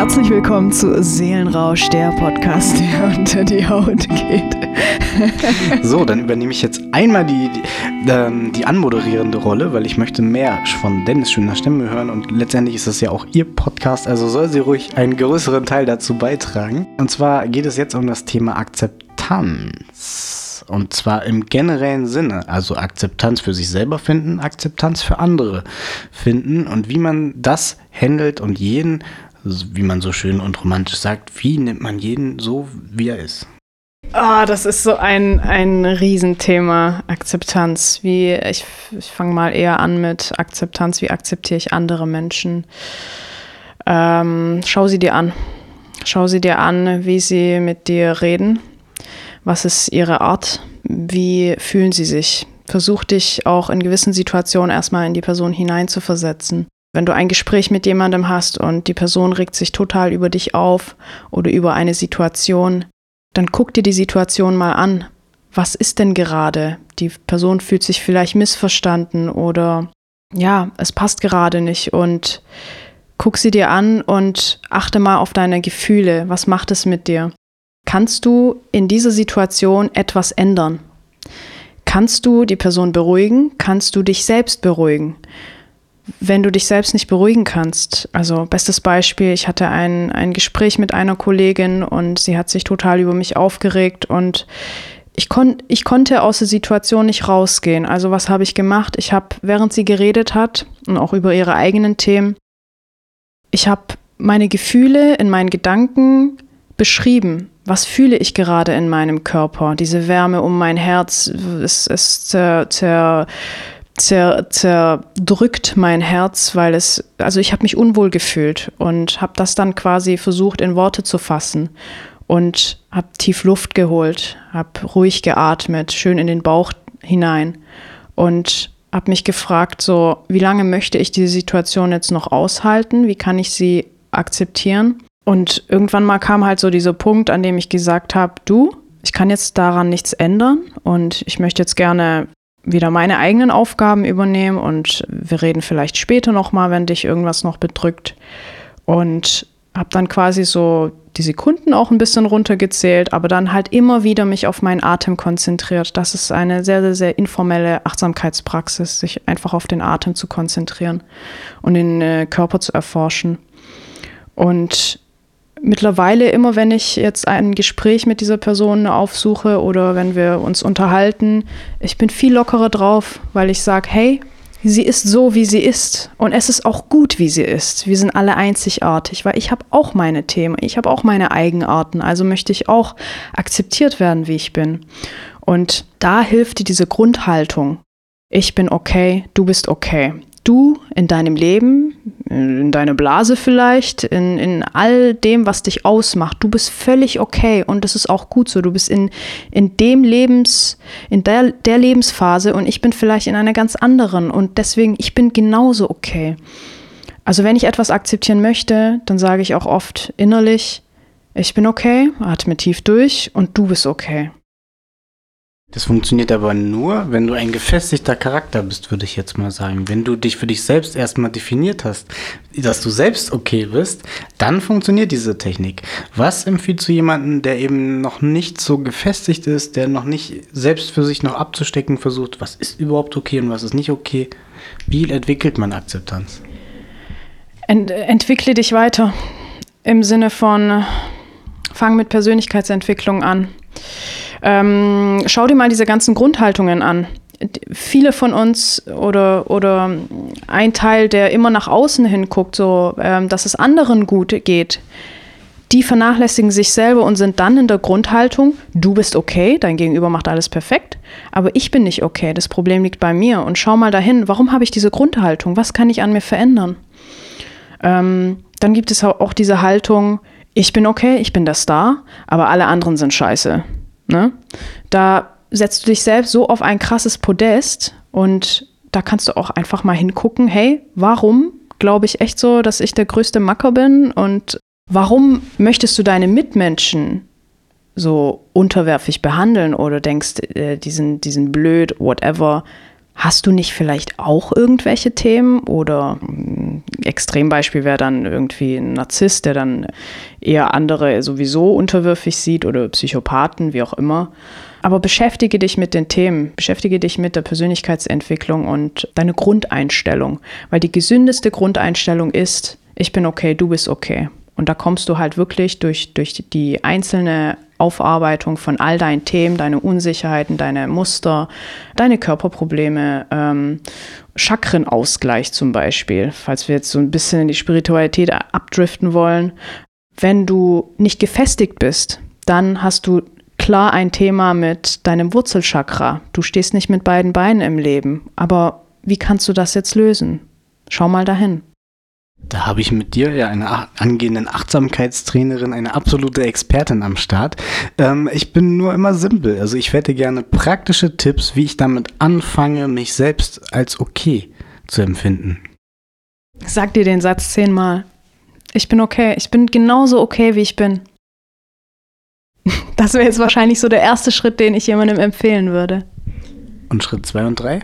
Herzlich willkommen zu Seelenrausch, der Podcast, der unter die Haut geht. so, dann übernehme ich jetzt einmal die, die, ähm, die, anmoderierende Rolle, weil ich möchte mehr von Dennis schöner Stimme hören und letztendlich ist das ja auch ihr Podcast, also soll sie ruhig einen größeren Teil dazu beitragen. Und zwar geht es jetzt um das Thema Akzeptanz. Und zwar im generellen Sinne, also Akzeptanz für sich selber finden, Akzeptanz für andere finden und wie man das handelt und jeden wie man so schön und romantisch sagt, wie nimmt man jeden so, wie er ist? Ah, oh, das ist so ein, ein Riesenthema, Akzeptanz. Wie, ich, ich fange mal eher an mit Akzeptanz. Wie akzeptiere ich andere Menschen? Ähm, schau sie dir an. Schau sie dir an, wie sie mit dir reden. Was ist ihre Art? Wie fühlen sie sich? Versuch dich auch in gewissen Situationen erstmal in die Person hineinzuversetzen. Wenn du ein Gespräch mit jemandem hast und die Person regt sich total über dich auf oder über eine Situation, dann guck dir die Situation mal an. Was ist denn gerade? Die Person fühlt sich vielleicht missverstanden oder ja, es passt gerade nicht und guck sie dir an und achte mal auf deine Gefühle. Was macht es mit dir? Kannst du in dieser Situation etwas ändern? Kannst du die Person beruhigen? Kannst du dich selbst beruhigen? Wenn du dich selbst nicht beruhigen kannst. Also bestes Beispiel, ich hatte ein, ein Gespräch mit einer Kollegin und sie hat sich total über mich aufgeregt und ich, kon ich konnte aus der Situation nicht rausgehen. Also was habe ich gemacht? Ich habe, während sie geredet hat und auch über ihre eigenen Themen, ich habe meine Gefühle in meinen Gedanken beschrieben. Was fühle ich gerade in meinem Körper? Diese Wärme um mein Herz, es, es zer, zer, zer, zerdrückt mein Herz, weil es, also ich habe mich unwohl gefühlt und habe das dann quasi versucht in Worte zu fassen und habe tief Luft geholt, habe ruhig geatmet, schön in den Bauch hinein und habe mich gefragt, so, wie lange möchte ich diese Situation jetzt noch aushalten? Wie kann ich sie akzeptieren? Und irgendwann mal kam halt so dieser Punkt, an dem ich gesagt habe, du, ich kann jetzt daran nichts ändern und ich möchte jetzt gerne wieder meine eigenen Aufgaben übernehmen und wir reden vielleicht später nochmal, wenn dich irgendwas noch bedrückt. Und habe dann quasi so die Sekunden auch ein bisschen runtergezählt, aber dann halt immer wieder mich auf meinen Atem konzentriert. Das ist eine sehr, sehr, sehr informelle Achtsamkeitspraxis, sich einfach auf den Atem zu konzentrieren und den äh, Körper zu erforschen. Und mittlerweile immer, wenn ich jetzt ein Gespräch mit dieser Person aufsuche oder wenn wir uns unterhalten, ich bin viel lockerer drauf, weil ich sage, hey, sie ist so, wie sie ist. Und es ist auch gut, wie sie ist. Wir sind alle einzigartig, weil ich habe auch meine Themen, ich habe auch meine Eigenarten. Also möchte ich auch akzeptiert werden, wie ich bin. Und da hilft dir diese Grundhaltung. Ich bin okay, du bist okay du in deinem Leben, in deiner Blase vielleicht, in, in all dem, was dich ausmacht, du bist völlig okay und das ist auch gut so. Du bist in, in dem Lebens, in der, der Lebensphase und ich bin vielleicht in einer ganz anderen und deswegen, ich bin genauso okay. Also wenn ich etwas akzeptieren möchte, dann sage ich auch oft innerlich, ich bin okay, atme tief durch und du bist okay. Das funktioniert aber nur, wenn du ein gefestigter Charakter bist, würde ich jetzt mal sagen. Wenn du dich für dich selbst erstmal definiert hast, dass du selbst okay bist, dann funktioniert diese Technik. Was empfiehlt zu jemandem, der eben noch nicht so gefestigt ist, der noch nicht selbst für sich noch abzustecken versucht, was ist überhaupt okay und was ist nicht okay? Wie entwickelt man Akzeptanz? Ent entwickle dich weiter. Im Sinne von, fang mit Persönlichkeitsentwicklung an ähm, schau dir mal diese ganzen Grundhaltungen an. Viele von uns oder, oder ein Teil, der immer nach außen hinguckt, so ähm, dass es anderen gut geht, die vernachlässigen sich selber und sind dann in der Grundhaltung, du bist okay, dein Gegenüber macht alles perfekt, aber ich bin nicht okay, das Problem liegt bei mir. Und schau mal dahin, warum habe ich diese Grundhaltung? Was kann ich an mir verändern? Ähm, dann gibt es auch diese Haltung, ich bin okay, ich bin der Star, aber alle anderen sind scheiße. Ne? Da setzt du dich selbst so auf ein krasses Podest und da kannst du auch einfach mal hingucken, hey, warum glaube ich echt so, dass ich der größte Macker bin und warum möchtest du deine Mitmenschen so unterwerfig behandeln oder denkst, äh, die, sind, die sind blöd, whatever. Hast du nicht vielleicht auch irgendwelche Themen oder mm, Extrembeispiel wäre dann irgendwie ein Narzisst, der dann eher andere sowieso unterwürfig sieht oder Psychopathen, wie auch immer. Aber beschäftige dich mit den Themen, beschäftige dich mit der Persönlichkeitsentwicklung und deine Grundeinstellung, weil die gesündeste Grundeinstellung ist, ich bin okay, du bist okay. Und da kommst du halt wirklich durch, durch die einzelne Aufarbeitung von all deinen Themen, deine Unsicherheiten, deine Muster, deine Körperprobleme, ähm, Chakrenausgleich zum Beispiel, falls wir jetzt so ein bisschen in die Spiritualität abdriften wollen. Wenn du nicht gefestigt bist, dann hast du klar ein Thema mit deinem Wurzelchakra. Du stehst nicht mit beiden Beinen im Leben. Aber wie kannst du das jetzt lösen? Schau mal dahin. Da habe ich mit dir ja eine angehenden Achtsamkeitstrainerin, eine absolute Expertin am Start. Ähm, ich bin nur immer simpel. Also ich hätte gerne praktische Tipps, wie ich damit anfange, mich selbst als okay zu empfinden. Sag dir den Satz zehnmal. Ich bin okay. Ich bin genauso okay, wie ich bin. Das wäre jetzt wahrscheinlich so der erste Schritt, den ich jemandem empfehlen würde. Und Schritt zwei und drei?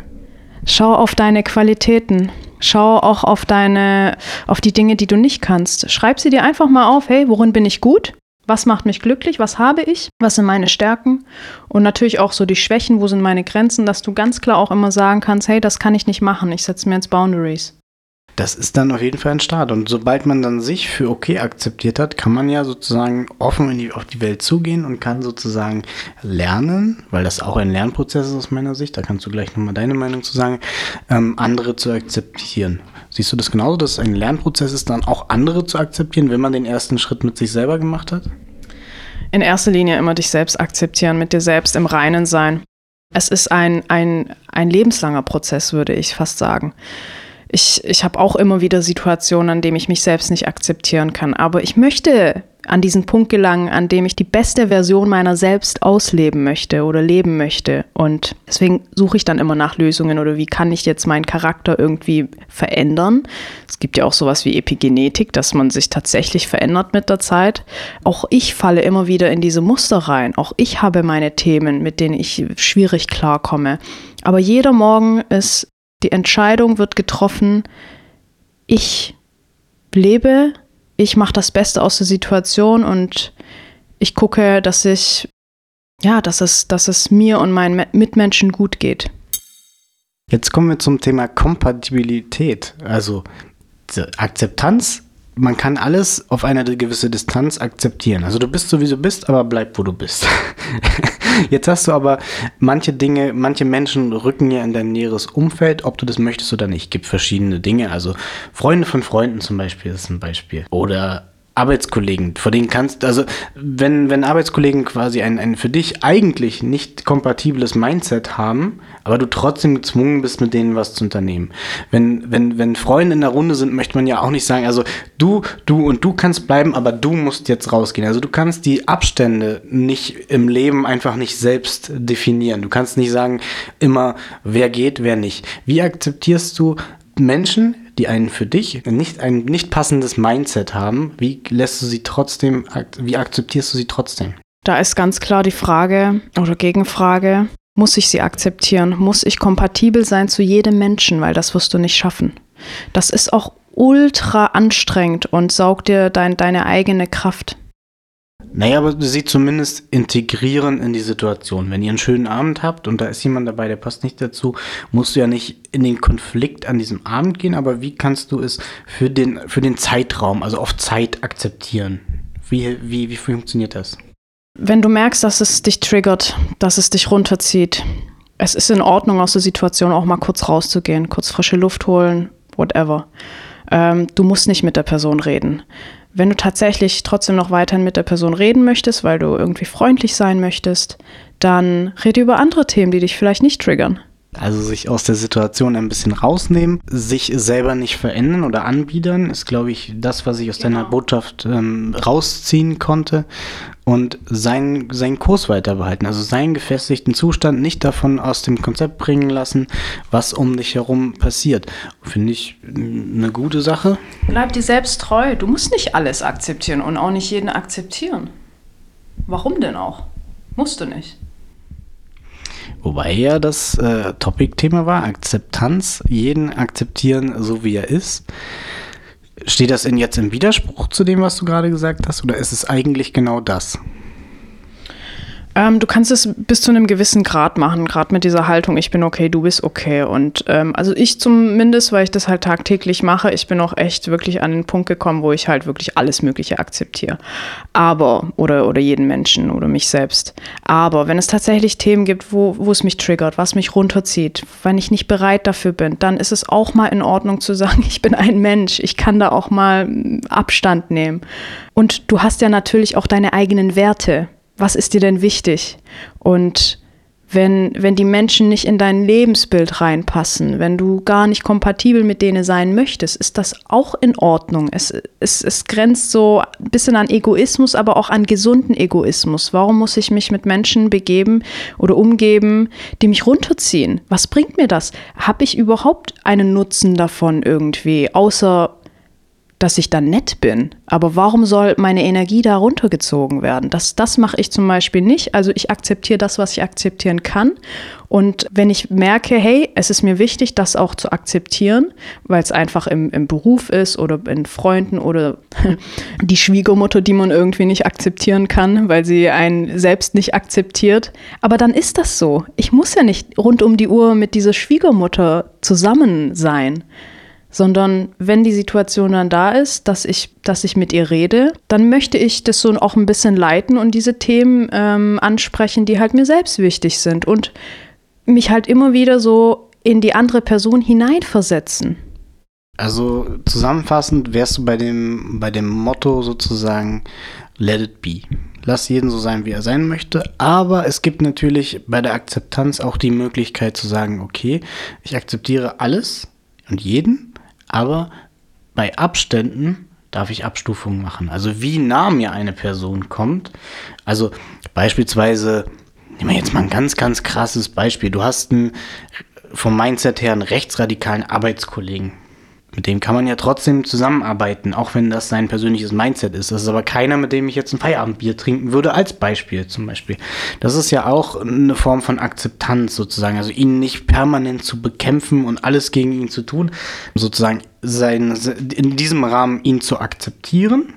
Schau auf deine Qualitäten. Schau auch auf deine, auf die Dinge, die du nicht kannst. Schreib sie dir einfach mal auf, hey, worin bin ich gut? Was macht mich glücklich? Was habe ich? Was sind meine Stärken? Und natürlich auch so die Schwächen, wo sind meine Grenzen, dass du ganz klar auch immer sagen kannst, hey, das kann ich nicht machen, ich setze mir jetzt Boundaries. Das ist dann auf jeden Fall ein Start. Und sobald man dann sich für okay akzeptiert hat, kann man ja sozusagen offen die, auf die Welt zugehen und kann sozusagen lernen, weil das auch ein Lernprozess ist aus meiner Sicht, da kannst du gleich nochmal deine Meinung zu sagen, ähm, andere zu akzeptieren. Siehst du das genauso, dass es ein Lernprozess ist, dann auch andere zu akzeptieren, wenn man den ersten Schritt mit sich selber gemacht hat? In erster Linie immer dich selbst akzeptieren, mit dir selbst im Reinen sein. Es ist ein, ein, ein lebenslanger Prozess, würde ich fast sagen ich, ich habe auch immer wieder Situationen, an denen ich mich selbst nicht akzeptieren kann. Aber ich möchte an diesen Punkt gelangen, an dem ich die beste Version meiner selbst ausleben möchte oder leben möchte. Und deswegen suche ich dann immer nach Lösungen oder wie kann ich jetzt meinen Charakter irgendwie verändern. Es gibt ja auch sowas wie Epigenetik, dass man sich tatsächlich verändert mit der Zeit. Auch ich falle immer wieder in diese Muster rein. Auch ich habe meine Themen, mit denen ich schwierig klarkomme. Aber jeder Morgen ist die Entscheidung wird getroffen, ich lebe, ich mache das Beste aus der Situation und ich gucke, dass ich, ja, dass es, dass es mir und meinen Mitmenschen gut geht. Jetzt kommen wir zum Thema Kompatibilität, also Akzeptanz man kann alles auf eine gewisse Distanz akzeptieren. Also du bist so wie du bist, aber bleib wo du bist. Jetzt hast du aber manche Dinge, manche Menschen rücken ja in dein näheres Umfeld, ob du das möchtest oder nicht. Es gibt verschiedene Dinge. Also Freunde von Freunden zum Beispiel ist ein Beispiel. Oder Arbeitskollegen, vor denen kannst, also wenn, wenn Arbeitskollegen quasi ein, ein für dich eigentlich nicht kompatibles Mindset haben, aber du trotzdem gezwungen bist, mit denen was zu unternehmen. Wenn, wenn, wenn Freunde in der Runde sind, möchte man ja auch nicht sagen, also du, du und du kannst bleiben, aber du musst jetzt rausgehen. Also du kannst die Abstände nicht im Leben einfach nicht selbst definieren. Du kannst nicht sagen, immer wer geht, wer nicht. Wie akzeptierst du Menschen, die einen für dich nicht ein nicht passendes Mindset haben, wie lässt du sie trotzdem, wie akzeptierst du sie trotzdem? Da ist ganz klar die Frage oder Gegenfrage, muss ich sie akzeptieren? Muss ich kompatibel sein zu jedem Menschen, weil das wirst du nicht schaffen. Das ist auch ultra anstrengend und saugt dir dein, deine eigene Kraft. Naja, aber sie zumindest integrieren in die Situation. Wenn ihr einen schönen Abend habt und da ist jemand dabei, der passt nicht dazu, musst du ja nicht in den Konflikt an diesem Abend gehen, aber wie kannst du es für den, für den Zeitraum, also auf Zeit akzeptieren? Wie, wie, wie funktioniert das? Wenn du merkst, dass es dich triggert, dass es dich runterzieht, es ist in Ordnung, aus der Situation auch mal kurz rauszugehen, kurz frische Luft holen, whatever. Ähm, du musst nicht mit der Person reden. Wenn du tatsächlich trotzdem noch weiterhin mit der Person reden möchtest, weil du irgendwie freundlich sein möchtest, dann rede über andere Themen, die dich vielleicht nicht triggern. Also sich aus der Situation ein bisschen rausnehmen, sich selber nicht verändern oder anbiedern, ist, glaube ich, das, was ich aus genau. deiner Botschaft ähm, rausziehen konnte und seinen, seinen Kurs weiter behalten, also seinen gefestigten Zustand nicht davon aus dem Konzept bringen lassen, was um dich herum passiert. Finde ich eine gute Sache. Bleib dir selbst treu. Du musst nicht alles akzeptieren und auch nicht jeden akzeptieren. Warum denn auch? Musst du nicht. Wobei ja das äh, Topic-Thema war, Akzeptanz, jeden akzeptieren, so wie er ist. Steht das in jetzt im Widerspruch zu dem, was du gerade gesagt hast, oder ist es eigentlich genau das? Ähm, du kannst es bis zu einem gewissen Grad machen, gerade mit dieser Haltung, ich bin okay, du bist okay. Und ähm, also ich zumindest, weil ich das halt tagtäglich mache, ich bin auch echt wirklich an den Punkt gekommen, wo ich halt wirklich alles Mögliche akzeptiere. Aber, oder, oder jeden Menschen oder mich selbst. Aber wenn es tatsächlich Themen gibt, wo, wo es mich triggert, was mich runterzieht, wenn ich nicht bereit dafür bin, dann ist es auch mal in Ordnung zu sagen, ich bin ein Mensch, ich kann da auch mal Abstand nehmen. Und du hast ja natürlich auch deine eigenen Werte was ist dir denn wichtig? Und wenn, wenn die Menschen nicht in dein Lebensbild reinpassen, wenn du gar nicht kompatibel mit denen sein möchtest, ist das auch in Ordnung. Es, es, es grenzt so ein bisschen an Egoismus, aber auch an gesunden Egoismus. Warum muss ich mich mit Menschen begeben oder umgeben, die mich runterziehen? Was bringt mir das? Habe ich überhaupt einen Nutzen davon irgendwie, außer dass ich dann nett bin. Aber warum soll meine Energie da runtergezogen werden? Das, das mache ich zum Beispiel nicht. Also ich akzeptiere das, was ich akzeptieren kann. Und wenn ich merke, hey, es ist mir wichtig, das auch zu akzeptieren, weil es einfach im, im Beruf ist oder in Freunden oder die Schwiegermutter, die man irgendwie nicht akzeptieren kann, weil sie einen selbst nicht akzeptiert. Aber dann ist das so. Ich muss ja nicht rund um die Uhr mit dieser Schwiegermutter zusammen sein sondern wenn die Situation dann da ist, dass ich, dass ich mit ihr rede, dann möchte ich das so auch ein bisschen leiten und diese Themen ähm, ansprechen, die halt mir selbst wichtig sind und mich halt immer wieder so in die andere Person hineinversetzen. Also zusammenfassend wärst du bei dem, bei dem Motto sozusagen, let it be. Lass jeden so sein, wie er sein möchte. Aber es gibt natürlich bei der Akzeptanz auch die Möglichkeit zu sagen, okay, ich akzeptiere alles und jeden, aber bei Abständen darf ich Abstufungen machen. Also wie nah mir eine Person kommt. Also beispielsweise, nehmen wir jetzt mal ein ganz, ganz krasses Beispiel. Du hast einen, vom Mindset her einen rechtsradikalen Arbeitskollegen. Mit dem kann man ja trotzdem zusammenarbeiten, auch wenn das sein persönliches Mindset ist. Das ist aber keiner, mit dem ich jetzt ein Feierabendbier trinken würde, als Beispiel zum Beispiel. Das ist ja auch eine Form von Akzeptanz sozusagen. Also ihn nicht permanent zu bekämpfen und alles gegen ihn zu tun, sozusagen sein, in diesem Rahmen ihn zu akzeptieren,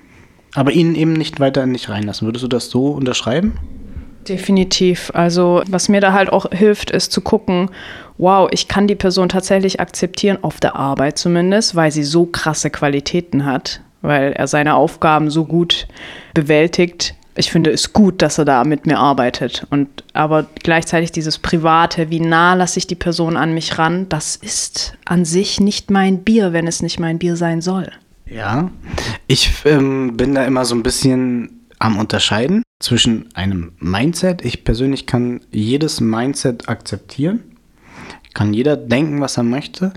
aber ihn eben nicht weiter in dich reinlassen. Würdest du das so unterschreiben? Definitiv. Also was mir da halt auch hilft, ist zu gucken, wow, ich kann die Person tatsächlich akzeptieren, auf der Arbeit zumindest, weil sie so krasse Qualitäten hat, weil er seine Aufgaben so gut bewältigt. Ich finde es gut, dass er da mit mir arbeitet. Und aber gleichzeitig dieses Private, wie nah lasse ich die Person an mich ran, das ist an sich nicht mein Bier, wenn es nicht mein Bier sein soll. Ja, ich ähm, bin da immer so ein bisschen am Unterscheiden zwischen einem Mindset. Ich persönlich kann jedes Mindset akzeptieren kann jeder denken, was er möchte,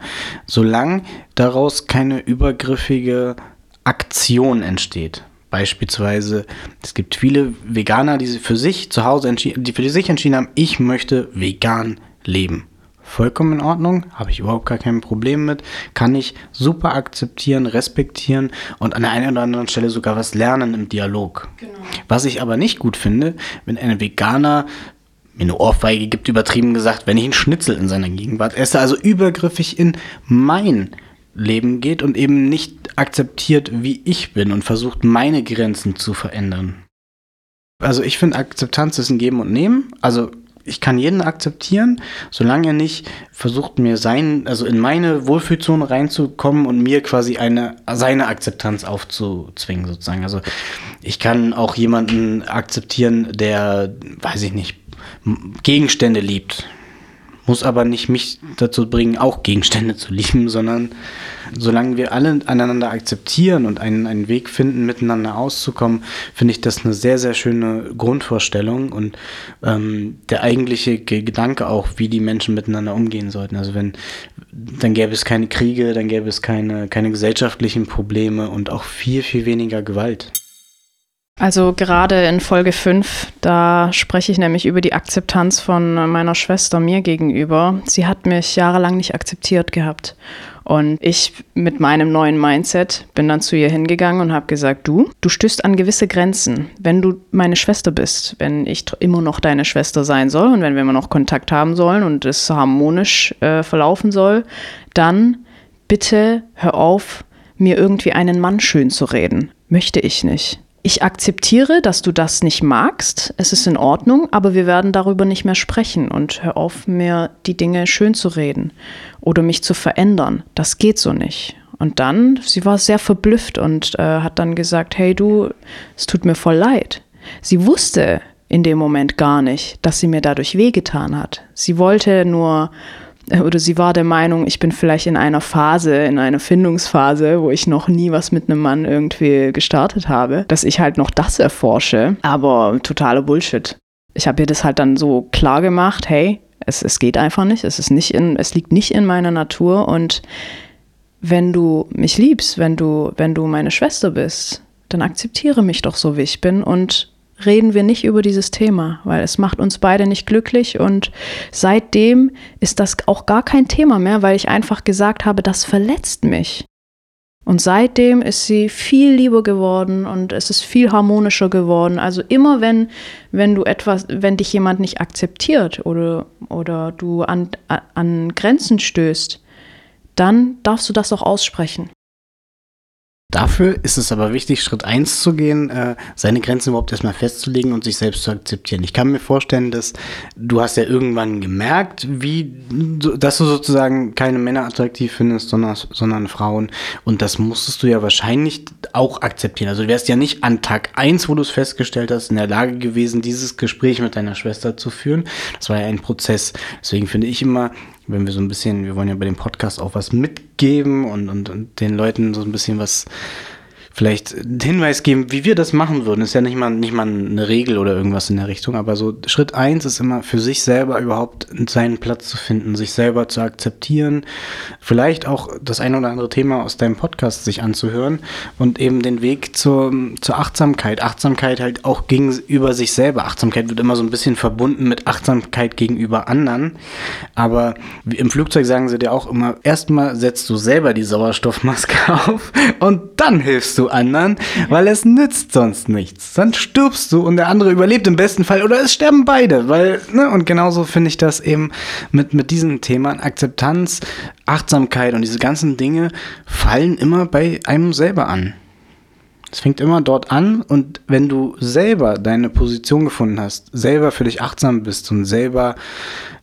solange daraus keine übergriffige Aktion entsteht. Beispielsweise, es gibt viele Veganer, die für sich zu Hause die für sich entschieden haben, ich möchte vegan leben. Vollkommen in Ordnung, habe ich überhaupt gar kein Problem mit, kann ich super akzeptieren, respektieren und an der einen oder anderen Stelle sogar was lernen im Dialog. Genau. Was ich aber nicht gut finde, wenn ein Veganer mir eine Ohrfeige gibt, übertrieben gesagt, wenn ich einen Schnitzel in seiner Gegenwart esse, also übergriffig in mein Leben geht und eben nicht akzeptiert, wie ich bin und versucht, meine Grenzen zu verändern. Also ich finde, Akzeptanz ist ein Geben und Nehmen. Also ich kann jeden akzeptieren, solange er nicht versucht, mir sein, also in meine Wohlfühlzone reinzukommen und mir quasi eine, seine Akzeptanz aufzuzwingen, sozusagen. Also ich kann auch jemanden akzeptieren, der, weiß ich nicht, Gegenstände liebt. Muss aber nicht mich dazu bringen, auch Gegenstände zu lieben, sondern solange wir alle einander akzeptieren und einen, einen Weg finden, miteinander auszukommen, finde ich das eine sehr, sehr schöne Grundvorstellung und ähm, der eigentliche Gedanke auch, wie die Menschen miteinander umgehen sollten. Also wenn, dann gäbe es keine Kriege, dann gäbe es keine, keine gesellschaftlichen Probleme und auch viel, viel weniger Gewalt. Also gerade in Folge 5, da spreche ich nämlich über die Akzeptanz von meiner Schwester mir gegenüber. Sie hat mich jahrelang nicht akzeptiert gehabt. Und ich mit meinem neuen Mindset bin dann zu ihr hingegangen und habe gesagt, du, du stößt an gewisse Grenzen. Wenn du meine Schwester bist, wenn ich immer noch deine Schwester sein soll und wenn wir immer noch Kontakt haben sollen und es harmonisch äh, verlaufen soll, dann bitte hör auf, mir irgendwie einen Mann schön zu reden. Möchte ich nicht. Ich akzeptiere, dass du das nicht magst. Es ist in Ordnung, aber wir werden darüber nicht mehr sprechen und hör auf, mir die Dinge schön zu reden oder mich zu verändern. Das geht so nicht. Und dann, sie war sehr verblüfft und äh, hat dann gesagt, hey du, es tut mir voll leid. Sie wusste in dem Moment gar nicht, dass sie mir dadurch wehgetan hat. Sie wollte nur oder sie war der Meinung, ich bin vielleicht in einer Phase, in einer Findungsphase, wo ich noch nie was mit einem Mann irgendwie gestartet habe, dass ich halt noch das erforsche. Aber totaler Bullshit. Ich habe ihr das halt dann so klar gemacht, hey, es, es geht einfach nicht, es ist nicht in, es liegt nicht in meiner Natur und wenn du mich liebst, wenn du, wenn du meine Schwester bist, dann akzeptiere mich doch so, wie ich bin und reden wir nicht über dieses Thema, weil es macht uns beide nicht glücklich und seitdem ist das auch gar kein Thema mehr, weil ich einfach gesagt habe, das verletzt mich. Und seitdem ist sie viel lieber geworden und es ist viel harmonischer geworden. Also immer wenn, wenn du etwas, wenn dich jemand nicht akzeptiert oder, oder du an, an Grenzen stößt, dann darfst du das auch aussprechen. Dafür ist es aber wichtig, Schritt eins zu gehen, äh, seine Grenzen überhaupt erstmal festzulegen und sich selbst zu akzeptieren. Ich kann mir vorstellen, dass du hast ja irgendwann gemerkt, wie, dass du sozusagen keine Männer attraktiv findest, sondern, sondern Frauen. Und das musstest du ja wahrscheinlich auch akzeptieren. Also du wärst ja nicht an Tag eins, wo du es festgestellt hast, in der Lage gewesen, dieses Gespräch mit deiner Schwester zu führen. Das war ja ein Prozess. Deswegen finde ich immer, wenn wir so ein bisschen, wir wollen ja bei dem Podcast auch was mitgeben und, und, und den Leuten so ein bisschen was vielleicht einen Hinweis geben, wie wir das machen würden. Ist ja nicht mal, nicht mal eine Regel oder irgendwas in der Richtung, aber so Schritt eins ist immer für sich selber überhaupt seinen Platz zu finden, sich selber zu akzeptieren, vielleicht auch das ein oder andere Thema aus deinem Podcast sich anzuhören und eben den Weg zur, zur Achtsamkeit. Achtsamkeit halt auch gegenüber sich selber. Achtsamkeit wird immer so ein bisschen verbunden mit Achtsamkeit gegenüber anderen, aber im Flugzeug sagen sie dir auch immer, erstmal setzt du selber die Sauerstoffmaske auf und dann hilfst du du anderen, weil es nützt sonst nichts. Dann stirbst du und der andere überlebt im besten Fall oder es sterben beide, weil, ne, und genauso finde ich das eben mit, mit diesen Themen. Akzeptanz, Achtsamkeit und diese ganzen Dinge fallen immer bei einem selber an. Es fängt immer dort an und wenn du selber deine Position gefunden hast, selber für dich achtsam bist und selber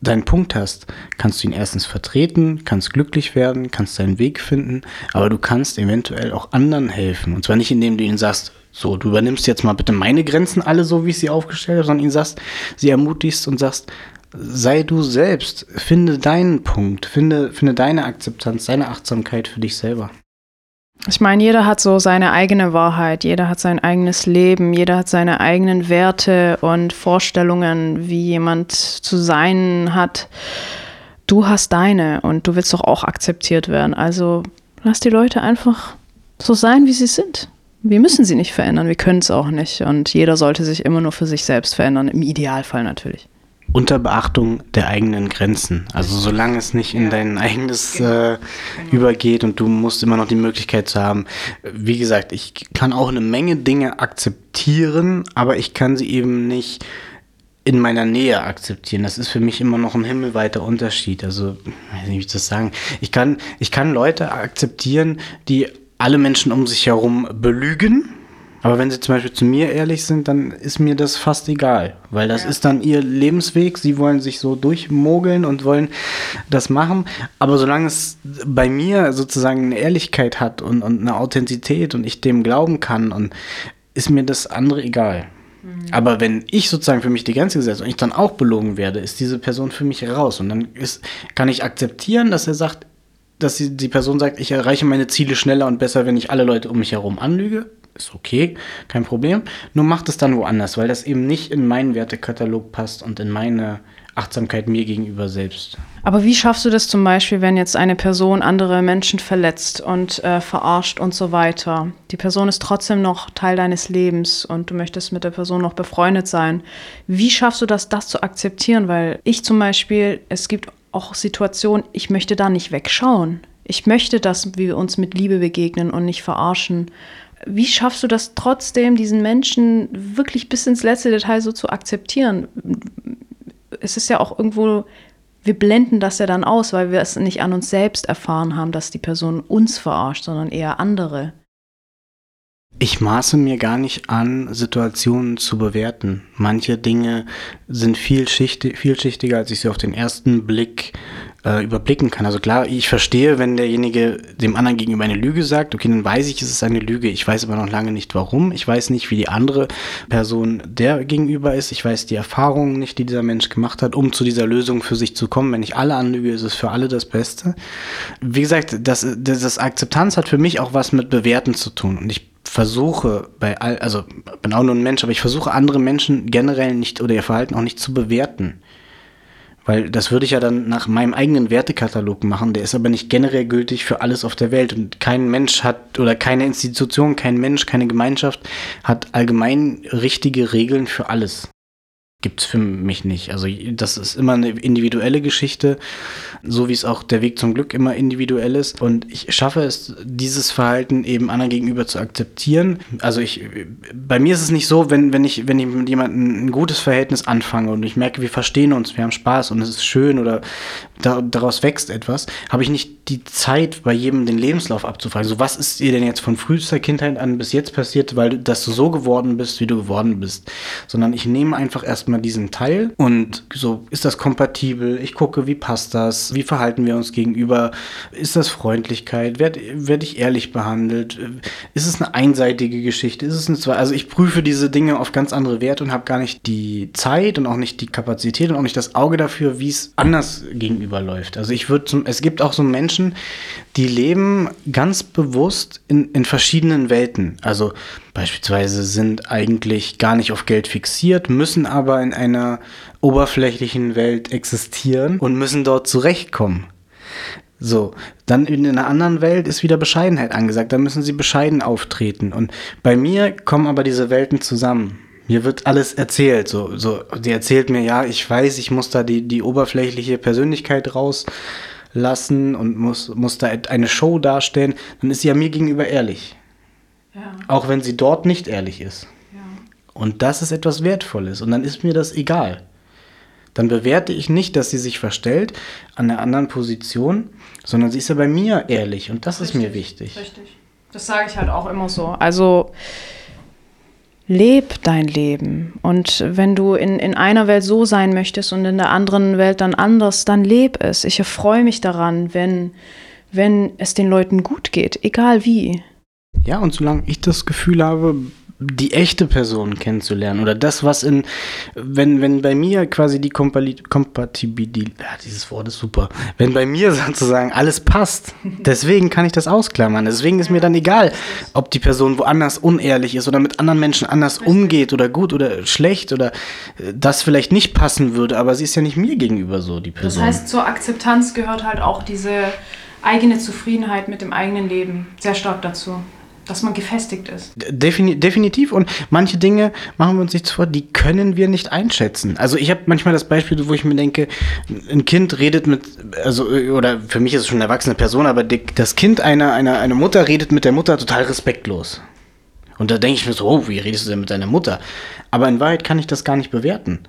deinen Punkt hast, kannst du ihn erstens vertreten, kannst glücklich werden, kannst deinen Weg finden, aber du kannst eventuell auch anderen helfen. Und zwar nicht, indem du ihnen sagst, so, du übernimmst jetzt mal bitte meine Grenzen alle so, wie ich sie aufgestellt habe, sondern ihnen sagst, sie ermutigst und sagst, sei du selbst, finde deinen Punkt, finde, finde deine Akzeptanz, deine Achtsamkeit für dich selber. Ich meine, jeder hat so seine eigene Wahrheit, jeder hat sein eigenes Leben, jeder hat seine eigenen Werte und Vorstellungen, wie jemand zu sein hat. Du hast deine und du willst doch auch akzeptiert werden. Also lass die Leute einfach so sein, wie sie sind. Wir müssen sie nicht verändern, wir können es auch nicht. Und jeder sollte sich immer nur für sich selbst verändern, im Idealfall natürlich unter Beachtung der eigenen Grenzen. Also solange es nicht in dein eigenes genau. äh, genau. übergeht und du musst immer noch die Möglichkeit zu haben. Wie gesagt, ich kann auch eine Menge Dinge akzeptieren, aber ich kann sie eben nicht in meiner Nähe akzeptieren. Das ist für mich immer noch ein himmelweiter Unterschied. Also, weiß nicht, wie ich das sagen. Ich kann, ich kann Leute akzeptieren, die alle Menschen um sich herum belügen aber wenn sie zum Beispiel zu mir ehrlich sind, dann ist mir das fast egal, weil das ja. ist dann ihr Lebensweg. Sie wollen sich so durchmogeln und wollen das machen. Aber solange es bei mir sozusagen eine Ehrlichkeit hat und, und eine Authentizität und ich dem glauben kann, und ist mir das andere egal. Mhm. Aber wenn ich sozusagen für mich die Grenze gesetzt und ich dann auch belogen werde, ist diese Person für mich raus. Und dann ist, kann ich akzeptieren, dass er sagt, dass die, die Person sagt, ich erreiche meine Ziele schneller und besser, wenn ich alle Leute um mich herum anlüge ist okay, kein Problem. Nur macht es dann woanders, weil das eben nicht in meinen Wertekatalog passt und in meine Achtsamkeit mir gegenüber selbst. Aber wie schaffst du das zum Beispiel, wenn jetzt eine Person andere Menschen verletzt und äh, verarscht und so weiter? Die Person ist trotzdem noch Teil deines Lebens und du möchtest mit der Person noch befreundet sein. Wie schaffst du das, das zu akzeptieren? Weil ich zum Beispiel, es gibt auch Situationen, ich möchte da nicht wegschauen. Ich möchte, dass wir uns mit Liebe begegnen und nicht verarschen wie schaffst du das trotzdem, diesen Menschen wirklich bis ins letzte Detail so zu akzeptieren? Es ist ja auch irgendwo wir blenden das ja dann aus, weil wir es nicht an uns selbst erfahren haben, dass die Person uns verarscht, sondern eher andere. Ich maße mir gar nicht an, Situationen zu bewerten. Manche Dinge sind vielschichtiger, als ich sie auf den ersten Blick äh, überblicken kann. Also klar, ich verstehe, wenn derjenige dem anderen gegenüber eine Lüge sagt, okay, dann weiß ich, es ist eine Lüge. Ich weiß aber noch lange nicht warum. Ich weiß nicht, wie die andere Person der gegenüber ist. Ich weiß die Erfahrungen nicht, die dieser Mensch gemacht hat, um zu dieser Lösung für sich zu kommen. Wenn ich alle anlüge, ist es für alle das Beste. Wie gesagt, das, das Akzeptanz hat für mich auch was mit Bewerten zu tun. Und ich versuche bei all, also bin auch nur ein Mensch, aber ich versuche andere Menschen generell nicht oder ihr Verhalten auch nicht zu bewerten. Weil das würde ich ja dann nach meinem eigenen Wertekatalog machen, der ist aber nicht generell gültig für alles auf der Welt. Und kein Mensch hat oder keine Institution, kein Mensch, keine Gemeinschaft hat allgemein richtige Regeln für alles gibt's für mich nicht. Also das ist immer eine individuelle Geschichte, so wie es auch der Weg zum Glück immer individuell ist. Und ich schaffe es, dieses Verhalten eben anderen gegenüber zu akzeptieren. Also ich, bei mir ist es nicht so, wenn, wenn ich, wenn ich mit jemandem ein gutes Verhältnis anfange und ich merke, wir verstehen uns, wir haben Spaß und es ist schön oder da, daraus wächst etwas, habe ich nicht die Zeit, bei jedem den Lebenslauf abzufragen. So, was ist dir denn jetzt von frühester Kindheit an bis jetzt passiert, weil dass du so geworden bist, wie du geworden bist? Sondern ich nehme einfach erstmal diesen Teil und so, ist das kompatibel? Ich gucke, wie passt das? Wie verhalten wir uns gegenüber? Ist das Freundlichkeit? Werde werd ich ehrlich behandelt? Ist es eine einseitige Geschichte? Ist es eine zwei? Also ich prüfe diese Dinge auf ganz andere Werte und habe gar nicht die Zeit und auch nicht die Kapazität und auch nicht das Auge dafür, wie es anders gegenüber läuft. Also ich würde zum, es gibt auch so Menschen, die leben ganz bewusst in, in verschiedenen Welten. Also beispielsweise sind eigentlich gar nicht auf Geld fixiert, müssen aber in einer oberflächlichen Welt existieren und müssen dort zurechtkommen. So, dann in einer anderen Welt ist wieder Bescheidenheit angesagt, da müssen sie bescheiden auftreten. Und bei mir kommen aber diese Welten zusammen. Mir wird alles erzählt. So, so, die erzählt mir, ja, ich weiß, ich muss da die, die oberflächliche Persönlichkeit raus lassen und muss, muss da eine Show darstellen, dann ist sie ja mir gegenüber ehrlich. Ja. Auch wenn sie dort nicht ehrlich ist. Ja. Und das ist etwas Wertvolles. Und dann ist mir das egal. Dann bewerte ich nicht, dass sie sich verstellt an einer anderen Position, sondern sie ist ja bei mir ehrlich. Und das Richtig. ist mir wichtig. Richtig. Das sage ich halt auch immer so. Also leb dein Leben. Und wenn du in, in einer Welt so sein möchtest und in der anderen Welt dann anders, dann leb es. Ich erfreue mich daran, wenn, wenn es den Leuten gut geht, egal wie. Ja, und solange ich das Gefühl habe, die echte Person kennenzulernen oder das, was in, wenn, wenn bei mir quasi die Kompatibilität, ja, dieses Wort ist super, wenn bei mir sozusagen alles passt, deswegen kann ich das ausklammern. Deswegen ist mir dann egal, ob die Person woanders unehrlich ist oder mit anderen Menschen anders umgeht oder gut oder schlecht oder äh, das vielleicht nicht passen würde, aber sie ist ja nicht mir gegenüber so, die Person. Das heißt, zur Akzeptanz gehört halt auch diese eigene Zufriedenheit mit dem eigenen Leben sehr stark dazu dass man gefestigt ist. Defini definitiv. Und manche Dinge, machen wir uns nichts vor, die können wir nicht einschätzen. Also ich habe manchmal das Beispiel, wo ich mir denke, ein Kind redet mit, also, oder für mich ist es schon eine erwachsene Person, aber das Kind einer, einer, einer Mutter redet mit der Mutter total respektlos. Und da denke ich mir so, oh, wie redest du denn mit deiner Mutter? Aber in Wahrheit kann ich das gar nicht bewerten.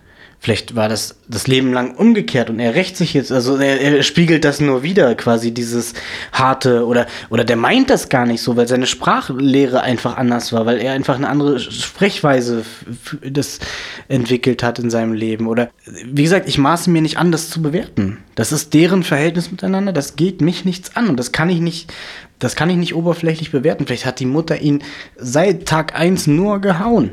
Vielleicht war das das Leben lang umgekehrt und er rächt sich jetzt, also er, er, spiegelt das nur wieder, quasi dieses harte oder, oder der meint das gar nicht so, weil seine Sprachlehre einfach anders war, weil er einfach eine andere Sprechweise das entwickelt hat in seinem Leben. Oder wie gesagt, ich maße mir nicht an, das zu bewerten. Das ist deren Verhältnis miteinander, das geht mich nichts an und das kann ich nicht, das kann ich nicht oberflächlich bewerten. Vielleicht hat die Mutter ihn seit Tag eins nur gehauen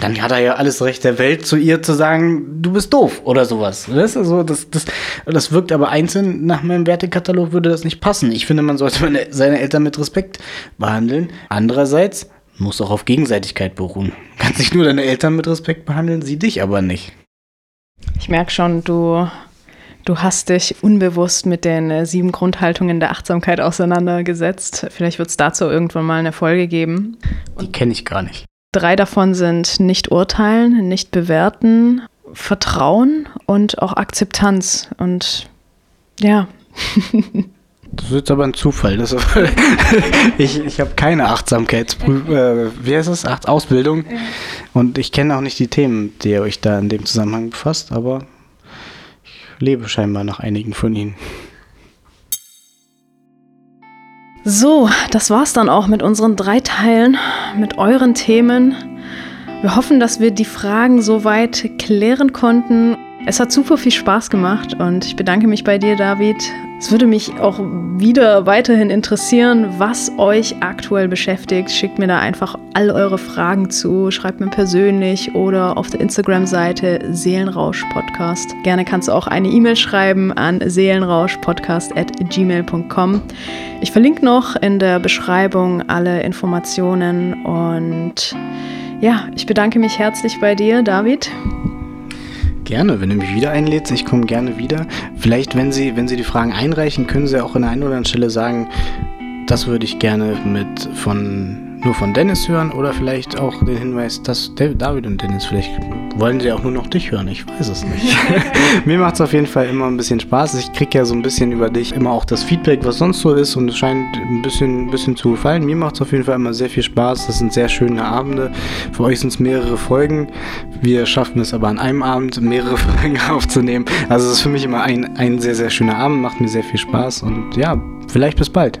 dann hat er ja alles Recht der Welt, zu ihr zu sagen, du bist doof oder sowas. Das, also, das, das, das wirkt aber einzeln nach meinem Wertekatalog würde das nicht passen. Ich finde, man sollte meine, seine Eltern mit Respekt behandeln. Andererseits muss auch auf Gegenseitigkeit beruhen. Du kannst nicht nur deine Eltern mit Respekt behandeln, sie dich aber nicht. Ich merke schon, du, du hast dich unbewusst mit den äh, sieben Grundhaltungen der Achtsamkeit auseinandergesetzt. Vielleicht wird es dazu irgendwann mal eine Folge geben. Die kenne ich gar nicht. Drei davon sind nicht urteilen, nicht bewerten, Vertrauen und auch Akzeptanz. Und ja. Das ist jetzt aber ein Zufall. Das, ich ich habe keine Achtsamkeitsprüfung, äh, wie heißt das? Acht Ausbildung. Und ich kenne auch nicht die Themen, die ihr euch da in dem Zusammenhang befasst, aber ich lebe scheinbar nach einigen von ihnen. So, das war's dann auch mit unseren drei Teilen, mit euren Themen. Wir hoffen, dass wir die Fragen soweit klären konnten. Es hat super viel Spaß gemacht und ich bedanke mich bei dir, David. Es würde mich auch wieder weiterhin interessieren, was euch aktuell beschäftigt. Schickt mir da einfach all eure Fragen zu, schreibt mir persönlich oder auf der Instagram-Seite Seelenrausch Podcast. Gerne kannst du auch eine E-Mail schreiben an seelenrauschpodcast@gmail.com. Ich verlinke noch in der Beschreibung alle Informationen und ja, ich bedanke mich herzlich bei dir, David. Gerne, wenn du mich wieder einlädst, ich komme gerne wieder. Vielleicht, wenn Sie, wenn Sie die Fragen einreichen, können Sie auch an der einen oder anderen Stelle sagen, das würde ich gerne mit von nur von Dennis hören oder vielleicht auch den Hinweis, dass David und Dennis, vielleicht wollen sie auch nur noch dich hören, ich weiß es nicht. Mir macht es auf jeden Fall immer ein bisschen Spaß. Ich kriege ja so ein bisschen über dich immer auch das Feedback, was sonst so ist und es scheint ein bisschen, ein bisschen zu gefallen. Mir macht es auf jeden Fall immer sehr viel Spaß. Das sind sehr schöne Abende. Für euch sind es mehrere Folgen. Wir schaffen es aber an einem Abend mehrere Folgen aufzunehmen. Also es ist für mich immer ein, ein sehr, sehr schöner Abend, macht mir sehr viel Spaß und ja, vielleicht bis bald.